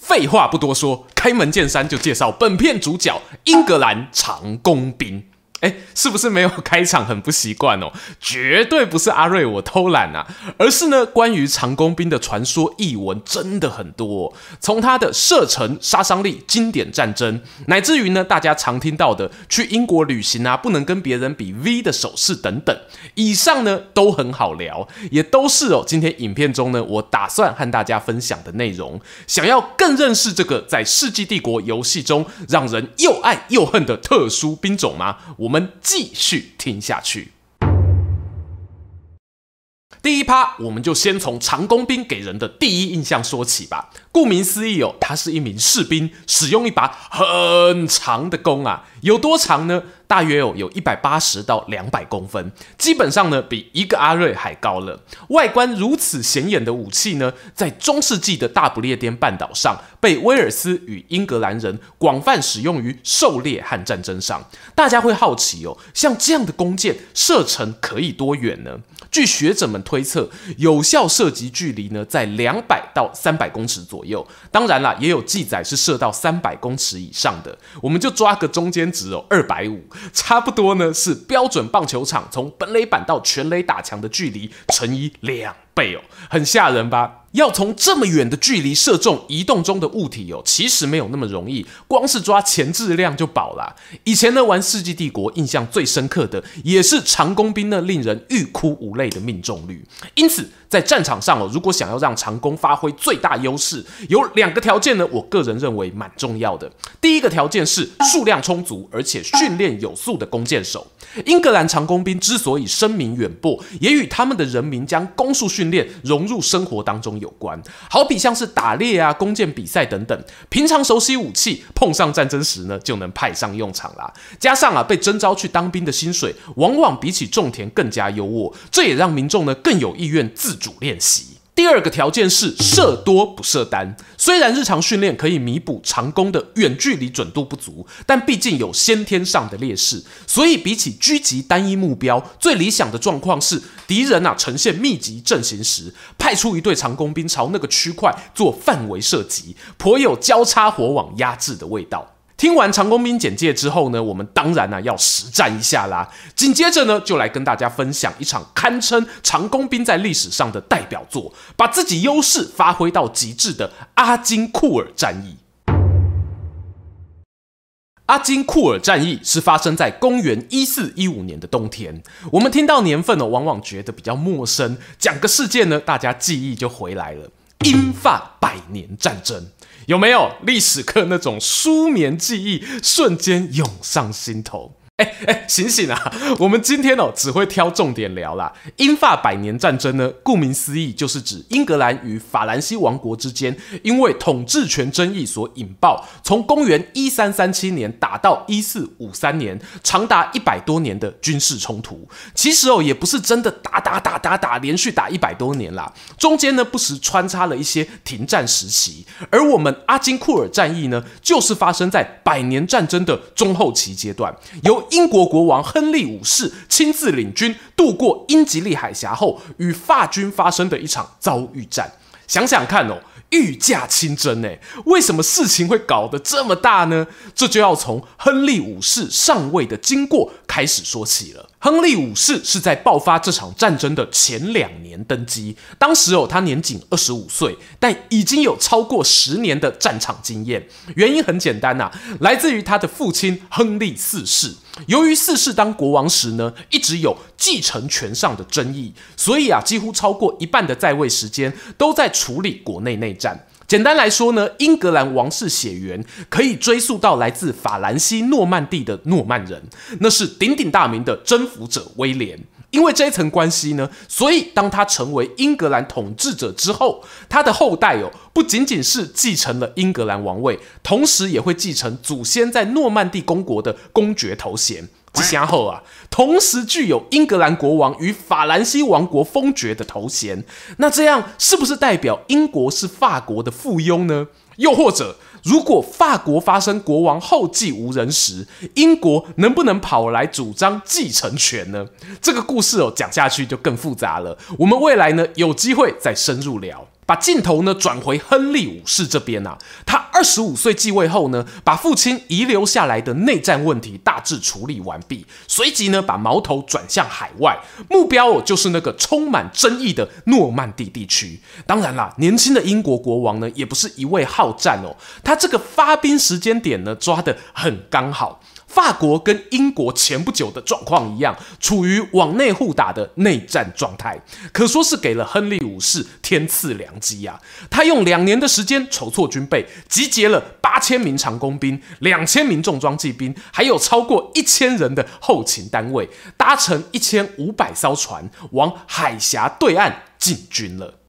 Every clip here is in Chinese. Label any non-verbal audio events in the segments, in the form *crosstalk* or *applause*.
废话不多说，开门见山就介绍本片主角英格兰长弓兵。哎，是不是没有开场很不习惯哦？*laughs* 绝对不是阿瑞我偷懒啊，而是呢，关于长弓兵的传说异闻真的很多哦。从他的射程、杀伤力、经典战争，乃至于呢，大家常听到的去英国旅行啊，不能跟别人比 V 的手势等等，以上呢都很好聊，也都是哦。今天影片中呢，我打算和大家分享的内容。想要更认识这个在《世纪帝国》游戏中让人又爱又恨的特殊兵种吗？我。我们继续听下去。第一趴，我们就先从长弓兵给人的第一印象说起吧。顾名思义哦，他是一名士兵，使用一把很长的弓啊。有多长呢？大约哦，有一百八十到两百公分，基本上呢，比一个阿瑞还高了。外观如此显眼的武器呢，在中世纪的大不列颠半岛上，被威尔斯与英格兰人广泛使用于狩猎和战争上。大家会好奇哦，像这样的弓箭射程可以多远呢？据学者们推测，有效射击距离呢，在两百到三百公尺左右。当然啦，也有记载是射到三百公尺以上的。我们就抓个中间值哦，二百五，差不多呢是标准棒球场从本垒板到全垒打墙的距离乘以两倍哦，很吓人吧？要从这么远的距离射中移动中的物体哦，其实没有那么容易，光是抓前质量就饱了。以前呢，玩《世纪帝国》，印象最深刻的也是长弓兵那令人欲哭无泪的命中率。因此，在战场上哦，如果想要让长弓发挥最大优势，有两个条件呢，我个人认为蛮重要的。第一个条件是数量充足而且训练有素的弓箭手。英格兰长弓兵之所以声名远播，也与他们的人民将弓术训练融入生活当中有关。好比像是打猎啊、弓箭比赛等等，平常熟悉武器，碰上战争时呢，就能派上用场啦。加上啊，被征召去当兵的薪水，往往比起种田更加优渥，这也让民众呢更有意愿自主练习。第二个条件是射多不射单。虽然日常训练可以弥补长弓的远距离准度不足，但毕竟有先天上的劣势，所以比起狙击单一目标，最理想的状况是敌人啊呈现密集阵型时，派出一队长弓兵朝那个区块做范围射击，颇有交叉火网压制的味道。听完长弓兵简介之后呢，我们当然呢、要实战一下啦。紧接着呢，就来跟大家分享一场堪称长弓兵在历史上的代表作，把自己优势发挥到极致的阿金库尔战役。阿金库尔战役是发生在公元一四一五年的冬天。我们听到年份呢，往往觉得比较陌生。讲个事件呢，大家记忆就回来了。英法百年战争。有没有历史课那种书眠记忆瞬间涌上心头？哎哎，醒醒啊！我们今天哦只会挑重点聊啦。英法百年战争呢，顾名思义就是指英格兰与法兰西王国之间因为统治权争议所引爆，从公元一三三七年打到一四五三年，长达一百多年的军事冲突。其实哦，也不是真的打打打打打，连续打一百多年啦，中间呢不时穿插了一些停战时期。而我们阿金库尔战役呢，就是发生在百年战争的中后期阶段，由英国国王亨利五世亲自领军渡过英吉利海峡后，与法军发生的一场遭遇战。想想看哦。御驾亲征诶，为什么事情会搞得这么大呢？这就要从亨利五世上位的经过开始说起了。亨利五世是在爆发这场战争的前两年登基，当时哦，他年仅二十五岁，但已经有超过十年的战场经验。原因很简单呐、啊，来自于他的父亲亨利四世。由于四世当国王时呢，一直有继承权上的争议，所以啊，几乎超过一半的在位时间都在处理国内内战。简单来说呢，英格兰王室血缘可以追溯到来自法兰西诺曼第的诺曼人，那是鼎鼎大名的征服者威廉。因为这一层关系呢，所以当他成为英格兰统治者之后，他的后代哦，不仅仅是继承了英格兰王位，同时也会继承祖先在诺曼第公国的公爵头衔。吉祥后啊，同时具有英格兰国王与法兰西王国封爵的头衔。那这样是不是代表英国是法国的附庸呢？又或者，如果法国发生国王后继无人时，英国能不能跑来主张继承权呢？这个故事哦，讲下去就更复杂了。我们未来呢，有机会再深入聊。把镜头呢转回亨利五世这边啊，他二十五岁继位后呢，把父亲遗留下来的内战问题大致处理完毕，随即呢把矛头转向海外，目标哦就是那个充满争议的诺曼底地区。当然啦，年轻的英国国王呢也不是一味好战哦，他这个发兵时间点呢抓得很刚好。法国跟英国前不久的状况一样，处于往内互打的内战状态，可说是给了亨利五世天赐良机啊！他用两年的时间筹措军备，集结了八千名长弓兵、两千名重装骑兵，还有超过一千人的后勤单位，搭乘一千五百艘船，往海峡对岸进军了。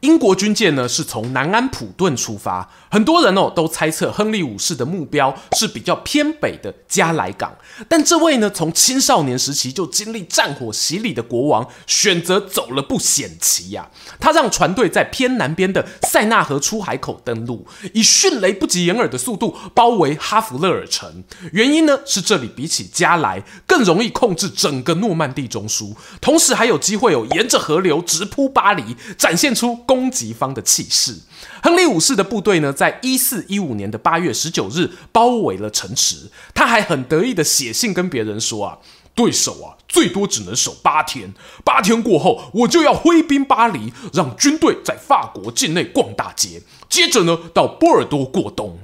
英国军舰呢是从南安普顿出发，很多人哦都猜测亨利五世的目标是比较偏北的加莱港，但这位呢从青少年时期就经历战火洗礼的国王选择走了步险棋呀，他让船队在偏南边的塞纳河出海口登陆，以迅雷不及掩耳的速度包围哈弗勒尔城。原因呢是这里比起加莱更容易控制整个诺曼底中枢，同时还有机会有沿着河流直扑巴黎，展现出。攻击方的气势，亨利五世的部队呢，在一四一五年的八月十九日包围了城池。他还很得意的写信跟别人说啊，对手啊，最多只能守八天，八天过后，我就要挥兵巴黎，让军队在法国境内逛大街，接着呢，到波尔多过冬。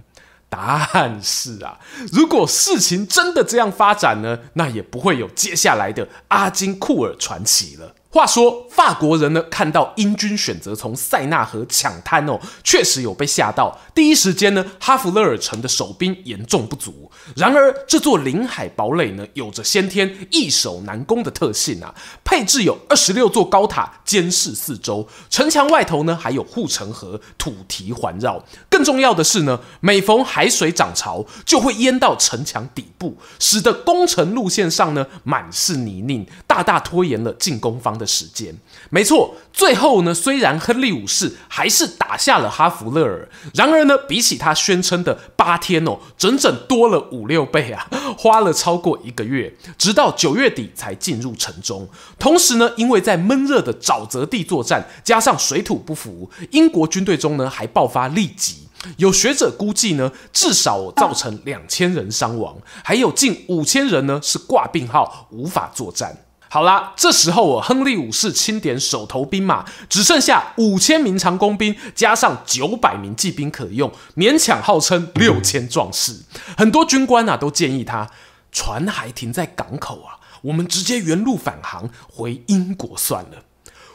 但是啊，如果事情真的这样发展呢，那也不会有接下来的阿金库尔传奇了。话说，法国人呢看到英军选择从塞纳河抢滩哦，确实有被吓到。第一时间呢，哈弗勒尔城的守兵严重不足。然而，这座临海堡垒呢，有着先天易守难攻的特性啊，配置有二十六座高塔监视四周，城墙外头呢还有护城河土堤环绕。更重要的是呢，每逢海水涨潮，就会淹到城墙底部，使得攻城路线上呢满是泥泞，大大拖延了进攻方的时间，没错。最后呢，虽然亨利五世还是打下了哈弗勒尔，然而呢，比起他宣称的八天哦，整整多了五六倍啊，*laughs* 花了超过一个月，直到九月底才进入城中。同时呢，因为在闷热的沼泽地作战，加上水土不服，英国军队中呢还爆发痢疾，有学者估计呢，至少造成两千人伤亡，还有近五千人呢是挂病号，无法作战。好啦，这时候我亨利五世清点手头兵马只剩下五千名长弓兵，加上九百名骑兵可用，勉强号称六千壮士。很多军官啊都建议他，船还停在港口啊，我们直接原路返航回英国算了。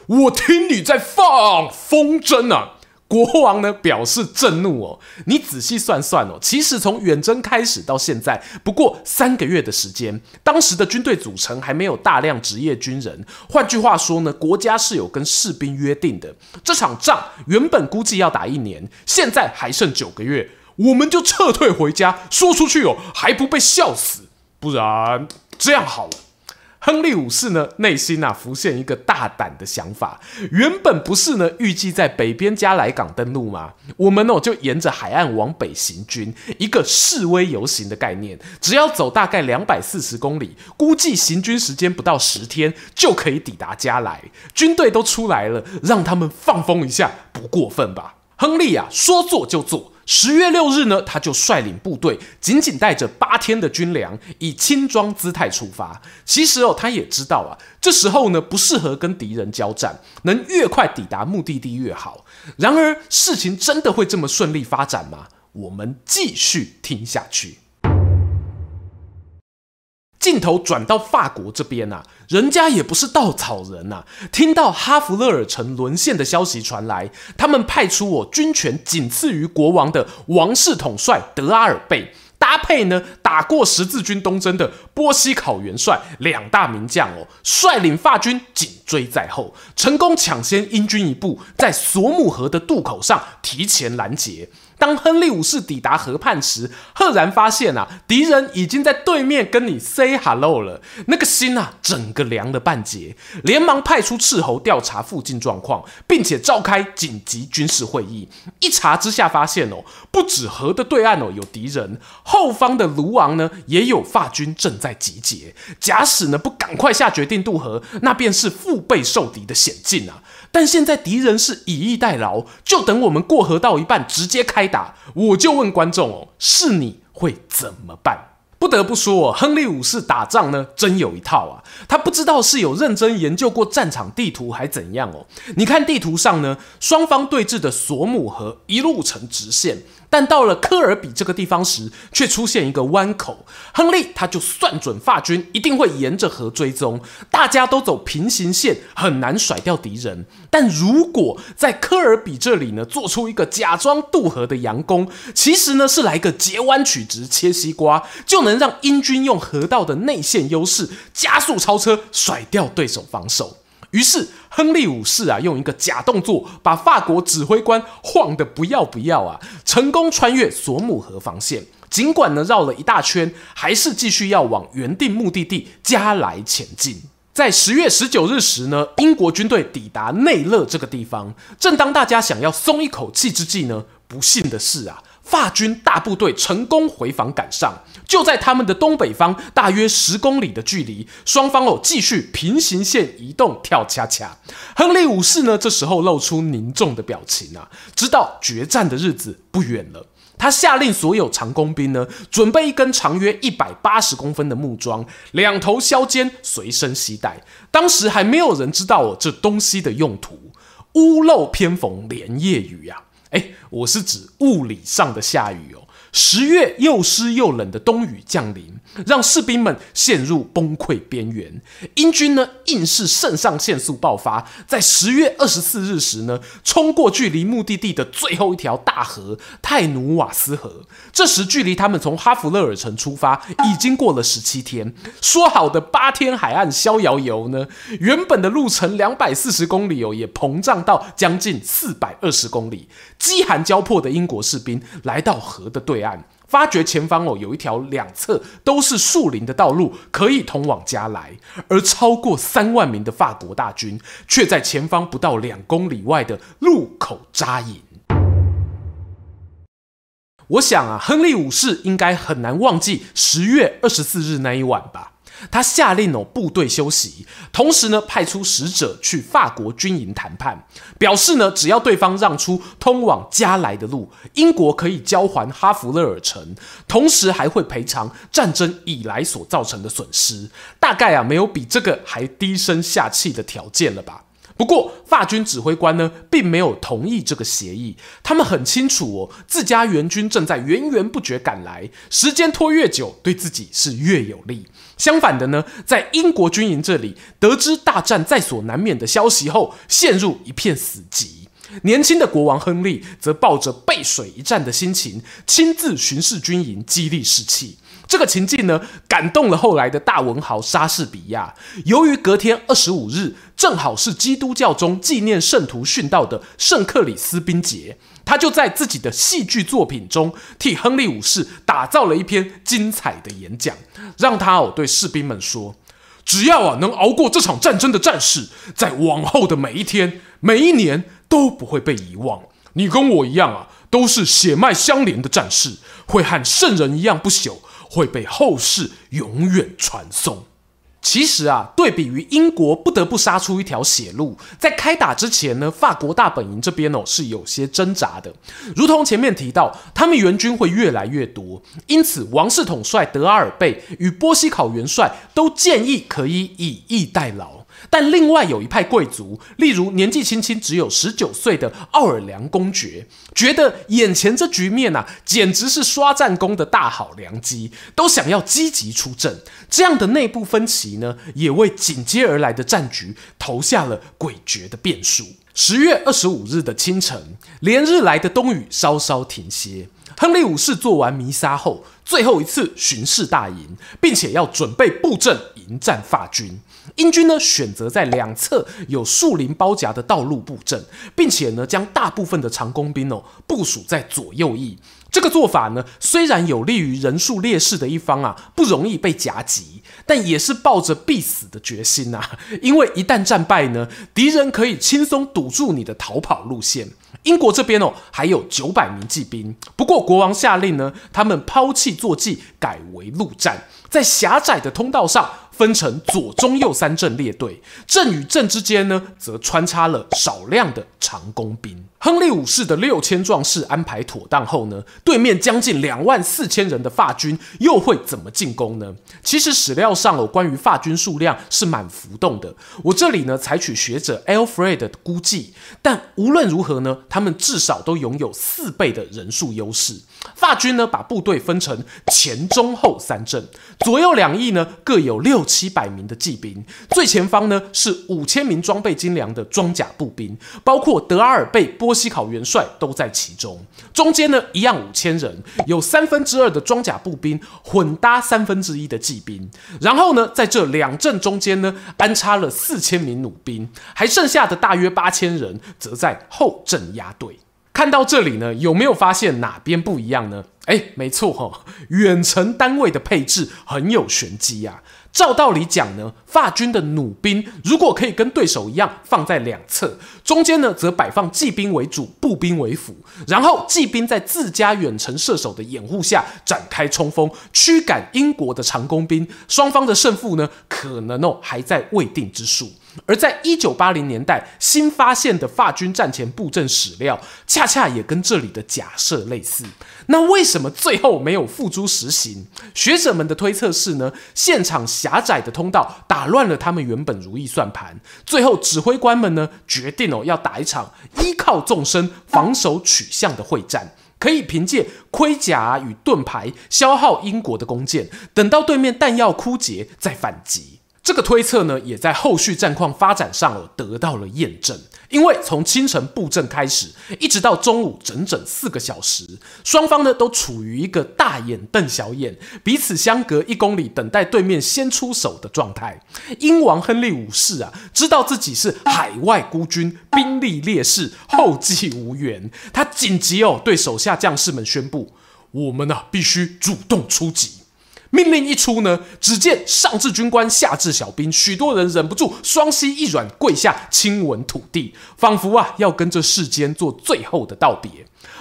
我听你在放风筝啊！国王呢表示震怒哦，你仔细算算哦，其实从远征开始到现在不过三个月的时间，当时的军队组成还没有大量职业军人。换句话说呢，国家是有跟士兵约定的，这场仗原本估计要打一年，现在还剩九个月，我们就撤退回家，说出去哦还不被笑死。不然这样好了。亨利五世呢，内心啊浮现一个大胆的想法。原本不是呢，预计在北边加莱港登陆吗？我们哦就沿着海岸往北行军，一个示威游行的概念。只要走大概两百四十公里，估计行军时间不到十天就可以抵达加莱。军队都出来了，让他们放风一下，不过分吧？亨利啊，说做就做。十月六日呢，他就率领部队，仅仅带着八天的军粮，以轻装姿态出发。其实哦，他也知道啊，这时候呢不适合跟敌人交战，能越快抵达目的地越好。然而，事情真的会这么顺利发展吗？我们继续听下去。镜头转到法国这边呐、啊，人家也不是稻草人呐、啊。听到哈弗勒尔城沦陷的消息传来，他们派出我军权仅次于国王的王室统帅德阿尔贝，搭搭配呢打过十字军东征的波西考元帅两大名将哦，率领法军紧追在后，成功抢先英军一步，在索姆河的渡口上提前拦截。当亨利五世抵达河畔时，赫然发现啊，敌人已经在对面跟你 say hello 了，那个心啊，整个凉了半截，连忙派出斥候调查附近状况，并且召开紧急军事会议。一查之下发现哦，不止河的对岸哦有敌人，后方的卢昂呢也有法军正在集结。假使呢不赶快下决定渡河，那便是腹背受敌的险境啊。但现在敌人是以逸待劳，就等我们过河到一半直接开打。我就问观众哦，是你会怎么办？不得不说，亨利五世打仗呢真有一套啊。他不知道是有认真研究过战场地图还怎样哦。你看地图上呢，双方对峙的索姆河一路呈直线。但到了科尔比这个地方时，却出现一个弯口。亨利他就算准法军一定会沿着河追踪，大家都走平行线，很难甩掉敌人。但如果在科尔比这里呢，做出一个假装渡河的佯攻，其实呢是来个截弯取直切西瓜，就能让英军用河道的内线优势加速超车，甩掉对手防守。于是，亨利五世啊，用一个假动作，把法国指挥官晃得不要不要啊，成功穿越索姆河防线。尽管呢绕了一大圈，还是继续要往原定目的地加莱前进。在十月十九日时呢，英国军队抵达内勒这个地方。正当大家想要松一口气之际呢，不幸的是啊。法军大部队成功回防赶上，就在他们的东北方大约十公里的距离，双方哦继续平行线移动跳恰恰。亨利五世呢这时候露出凝重的表情啊，知道决战的日子不远了。他下令所有长弓兵呢准备一根长约一百八十公分的木桩，两头削尖随身携带。当时还没有人知道哦这东西的用途。屋漏偏逢连夜雨呀、啊。哎，我是指物理上的下雨哦。十月又湿又冷的冬雨降临，让士兵们陷入崩溃边缘。英军呢，硬是肾上腺素爆发，在十月二十四日时呢，冲过距离目的地的最后一条大河泰努瓦斯河。这时，距离他们从哈弗勒尔城出发已经过了十七天。说好的八天海岸逍遥游呢，原本的路程两百四十公里哦，也膨胀到将近四百二十公里。饥寒交迫的英国士兵来到河的对岸，发觉前方哦有一条两侧都是树林的道路，可以通往加来，而超过三万名的法国大军却在前方不到两公里外的路口扎营。我想啊，亨利五世应该很难忘记十月二十四日那一晚吧。他下令哦，部队休息，同时呢，派出使者去法国军营谈判，表示呢，只要对方让出通往加来的路，英国可以交还哈弗勒尔城，同时还会赔偿战争以来所造成的损失。大概啊，没有比这个还低声下气的条件了吧。不过，法军指挥官呢，并没有同意这个协议。他们很清楚哦，自家援军正在源源不绝赶来，时间拖越久，对自己是越有利。相反的呢，在英国军营这里，得知大战在所难免的消息后，陷入一片死寂。年轻的国王亨利则抱着背水一战的心情，亲自巡视军营，激励士气。这个情境呢，感动了后来的大文豪莎士比亚。由于隔天二十五日正好是基督教中纪念圣徒殉道的圣克里斯宾节，他就在自己的戏剧作品中替亨利五世打造了一篇精彩的演讲，让他哦对士兵们说：“只要啊能熬过这场战争的战士，在往后的每一天、每一年都不会被遗忘。你跟我一样啊，都是血脉相连的战士，会和圣人一样不朽。”会被后世永远传颂。其实啊，对比于英国不得不杀出一条血路，在开打之前呢，法国大本营这边哦是有些挣扎的。如同前面提到，他们援军会越来越多，因此王室统帅德阿尔贝与波西考元帅都建议可以以逸待劳。但另外有一派贵族，例如年纪轻轻只有十九岁的奥尔良公爵，觉得眼前这局面啊，简直是刷战功的大好良机，都想要积极出阵。这样的内部分歧呢，也为紧接而来的战局投下了诡谲的变数。十月二十五日的清晨，连日来的冬雨稍稍停歇。亨利五世做完弥撒后，最后一次巡视大营，并且要准备布阵迎战法军。英军呢，选择在两侧有树林包夹的道路布阵，并且呢，将大部分的长弓兵哦部署在左右翼。这个做法呢，虽然有利于人数劣势的一方啊不容易被夹击，但也是抱着必死的决心呐、*laughs* 因为一旦战败呢，敌人可以轻松堵住你的逃跑路线。英国这边哦还有九百名骑兵，不过国王下令呢，他们抛弃坐骑，改为陆战，在狭窄的通道上。分成左、中、右三阵列队，阵与阵之间呢，则穿插了少量的长弓兵。亨利五世的六千壮士安排妥当后呢，对面将近两万四千人的法军又会怎么进攻呢？其实史料上有关于法军数量是蛮浮动的，我这里呢采取学者 Alfred 的估计，但无论如何呢，他们至少都拥有四倍的人数优势。法军呢把部队分成前、中、后三阵，左右两翼呢各有六七百名的骑兵，最前方呢是五千名装备精良的装甲步兵，包括德阿尔贝波西考元帅都在其中。中间呢一样五千人，有三分之二的装甲步兵混搭三分之一的骑兵。然后呢，在这两阵中间呢安插了四千名弩兵，还剩下的大约八千人则在后阵压队。看到这里呢，有没有发现哪边不一样呢？哎，没错哈、哦，远程单位的配置很有玄机啊。照道理讲呢，法军的弩兵如果可以跟对手一样放在两侧，中间呢则摆放骑兵为主，步兵为辅，然后骑兵在自家远程射手的掩护下展开冲锋，驱赶英国的长弓兵。双方的胜负呢，可能哦还在未定之数。而在一九八零年代新发现的法军战前布阵史料，恰恰也跟这里的假设类似。那为什什么最后没有付诸实行？学者们的推测是呢，现场狭窄的通道打乱了他们原本如意算盘。最后指挥官们呢决定哦要打一场依靠纵深、防守取向的会战，可以凭借盔甲与盾牌消耗英国的弓箭，等到对面弹药枯竭再反击。这个推测呢，也在后续战况发展上哦得到了验证。因为从清晨布阵开始，一直到中午整整四个小时，双方呢都处于一个大眼瞪小眼，彼此相隔一公里，等待对面先出手的状态。英王亨利五世啊，知道自己是海外孤军，兵力劣势，后继无援，他紧急哦对手下将士们宣布：我们啊必须主动出击。命令一出呢，只见上至军官，下至小兵，许多人忍不住双膝一软，跪下亲吻土地，仿佛啊要跟这世间做最后的道别。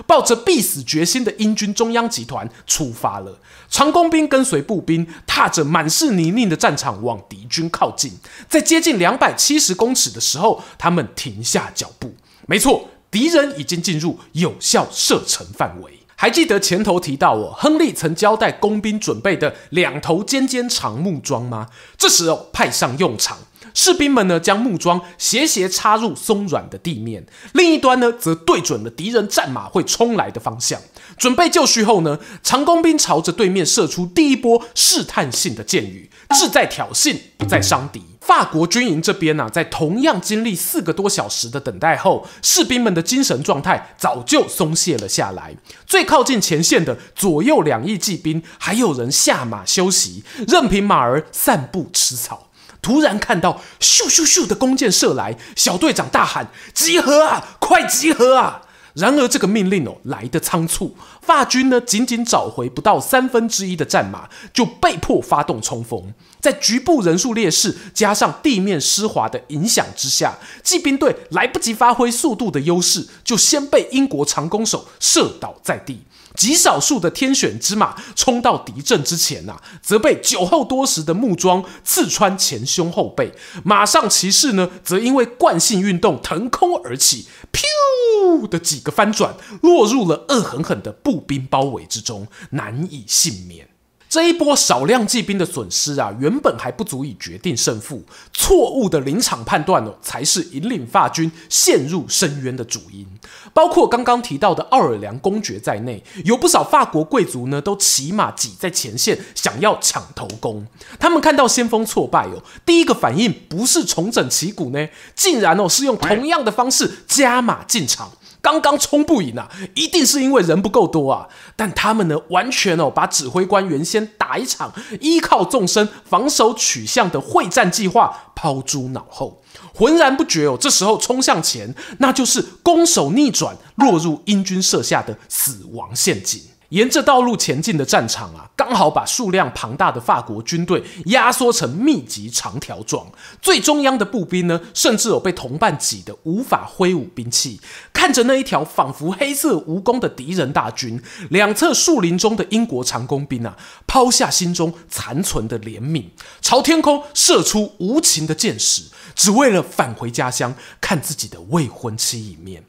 抱着必死决心的英军中央集团出发了，长弓兵跟随步兵，踏着满是泥泞的战场往敌军靠近。在接近两百七十公尺的时候，他们停下脚步。没错，敌人已经进入有效射程范围。还记得前头提到哦，亨利曾交代工兵准备的两头尖尖长木桩吗？这时候派上用场，士兵们呢将木桩斜斜插入松软的地面，另一端呢则对准了敌人战马会冲来的方向。准备就绪后呢，长弓兵朝着对面射出第一波试探性的箭雨，志在挑衅，不在伤敌。法国军营这边呢、啊，在同样经历四个多小时的等待后，士兵们的精神状态早就松懈了下来。最靠近前线的左右两翼骑兵，还有人下马休息，任凭马儿散步吃草。突然看到咻咻咻的弓箭射来，小队长大喊：“集合啊，快集合啊！”然而，这个命令哦来得仓促，法军呢仅仅找回不到三分之一的战马，就被迫发动冲锋。在局部人数劣势加上地面湿滑的影响之下，骑兵队来不及发挥速度的优势，就先被英国长弓手射倒在地。极少数的天选之马冲到敌阵之前呐、则被酒后多时的木桩刺穿前胸后背。马上骑士呢，则因为惯性运动腾空而起，噗的几个翻转，落入了恶狠狠的步兵包围之中，难以幸免。这一波少量骑兵的损失啊，原本还不足以决定胜负，错误的临场判断哦，才是引领法军陷入深渊的主因。包括刚刚提到的奥尔良公爵在内，有不少法国贵族呢，都骑马挤在前线，想要抢头功。他们看到先锋挫败哦，第一个反应不是重整旗鼓呢，竟然哦是用同样的方式加码进场。刚刚冲不赢啊，一定是因为人不够多啊。但他们呢，完全哦把指挥官原先打一场依靠纵深防守取向的会战计划抛诸脑后，浑然不觉哦。这时候冲向前，那就是攻守逆转，落入英军设下的死亡陷阱。沿着道路前进的战场啊，刚好把数量庞大的法国军队压缩成密集长条状。最中央的步兵呢，甚至有被同伴挤得无法挥舞兵器。看着那一条仿佛黑色蜈蚣的敌人大军，两侧树林中的英国长弓兵啊，抛下心中残存的怜悯，朝天空射出无情的箭矢，只为了返回家乡看自己的未婚妻一面。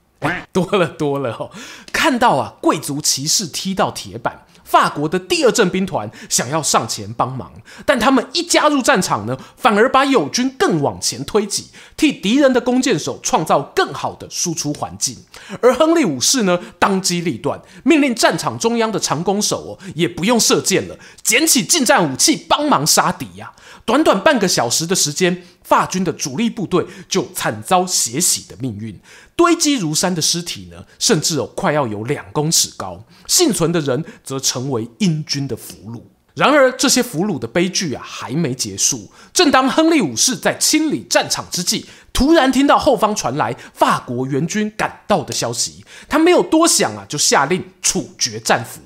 多了多了哦！看到啊，贵族骑士踢到铁板，法国的第二阵兵团想要上前帮忙，但他们一加入战场呢，反而把友军更往前推挤，替敌人的弓箭手创造更好的输出环境。而亨利五世呢，当机立断，命令战场中央的长弓手哦，也不用射箭了，捡起近战武器帮忙杀敌呀、短短半个小时的时间，法军的主力部队就惨遭血洗的命运。堆积如山的尸体呢，甚至哦快要有两公尺高。幸存的人则成为英军的俘虏。然而，这些俘虏的悲剧啊还没结束。正当亨利五世在清理战场之际，突然听到后方传来法国援军赶到的消息。他没有多想啊，就下令处决战俘。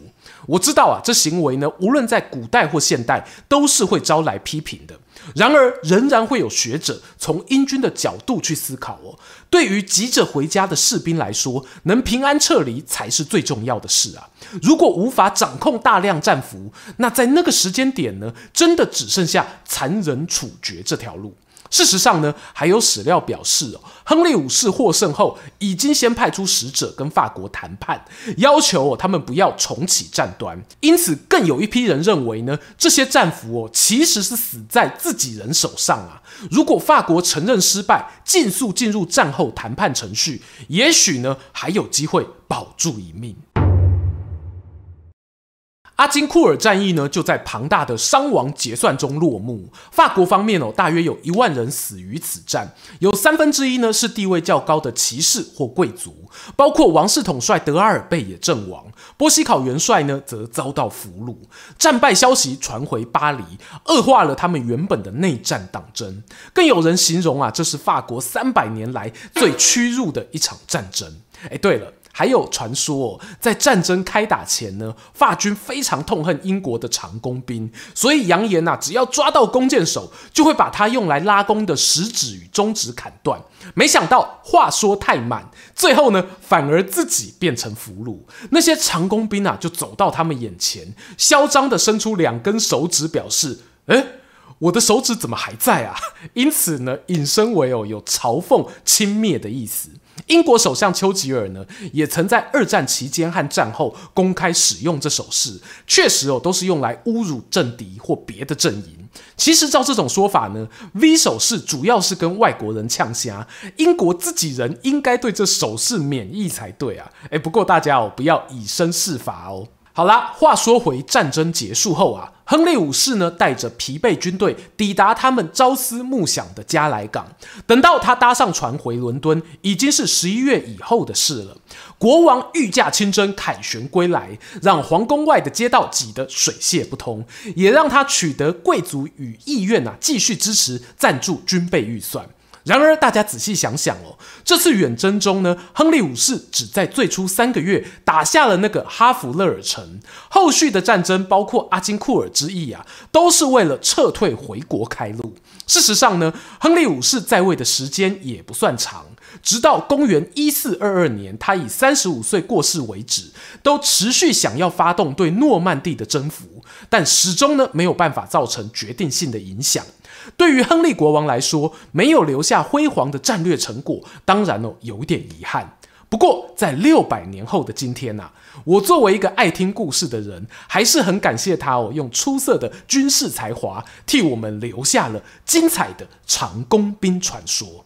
我知道啊，这行为呢，无论在古代或现代，都是会招来批评的。然而，仍然会有学者从英军的角度去思考哦。对于急着回家的士兵来说，能平安撤离才是最重要的事啊。如果无法掌控大量战俘，那在那个时间点呢，真的只剩下残忍处决这条路。事实上呢，还有史料表示哦，亨利五世获胜后，已经先派出使者跟法国谈判，要求他们不要重启战端。因此，更有一批人认为呢，这些战俘哦其实是死在自己人手上啊。如果法国承认失败，尽速进入战后谈判程序，也许呢还有机会保住一命。阿金库尔战役呢，就在庞大的伤亡结算中落幕。法国方面哦，大约有一万人死于此战，有三分之一呢是地位较高的骑士或贵族，包括王室统帅德阿尔贝也阵亡，波西考元帅呢则遭到俘虏。战败消息传回巴黎，恶化了他们原本的内战党争。更有人形容啊，这是法国三百年来最屈辱的一场战争。哎，对了。还有传说，在战争开打前呢，法军非常痛恨英国的长弓兵，所以扬言呐，只要抓到弓箭手，就会把他用来拉弓的食指与中指砍断。没想到话说太满，最后呢，反而自己变成俘虏。那些长弓兵啊，就走到他们眼前，嚣张地伸出两根手指，表示：“ *laughs* 诶，我的手指怎么还在啊？”因此呢，引申为哦，有嘲讽、轻蔑的意思。英国首相丘吉尔呢，也曾在二战期间和战后公开使用这手势，确实哦，都是用来侮辱政敌或别的阵营。其实照这种说法呢，V 手势主要是跟外国人呛香，英国自己人应该对这手势免疫才对啊。诶，不过大家哦，不要以身试法哦。好啦，话说回战争结束后啊，亨利五世呢带着疲惫军队抵达他们朝思暮想的加莱港。等到他搭上船回伦敦，已经是十一月以后的事了。国王御驾亲征，凯旋归来，让皇宫外的街道挤得水泄不通，也让他取得贵族与意愿啊，继续支持赞助军备预算。然而，大家仔细想想哦，这次远征中呢，亨利五世只在最初三个月打下了那个哈弗勒尔城，后续的战争，包括阿金库尔之役啊，都是为了撤退回国开路。事实上呢，亨利五世在位的时间也不算长，直到公元一四二二年，他以三十五岁过世为止，都持续想要发动对诺曼底的征服，但始终呢没有办法造成决定性的影响。对于亨利国王来说，没有留下辉煌的战略成果，当然哦，有点遗憾。不过，在六百年后的今天呐、我作为一个爱听故事的人，还是很感谢他哦，用出色的军事才华，替我们留下了精彩的长弓兵传说。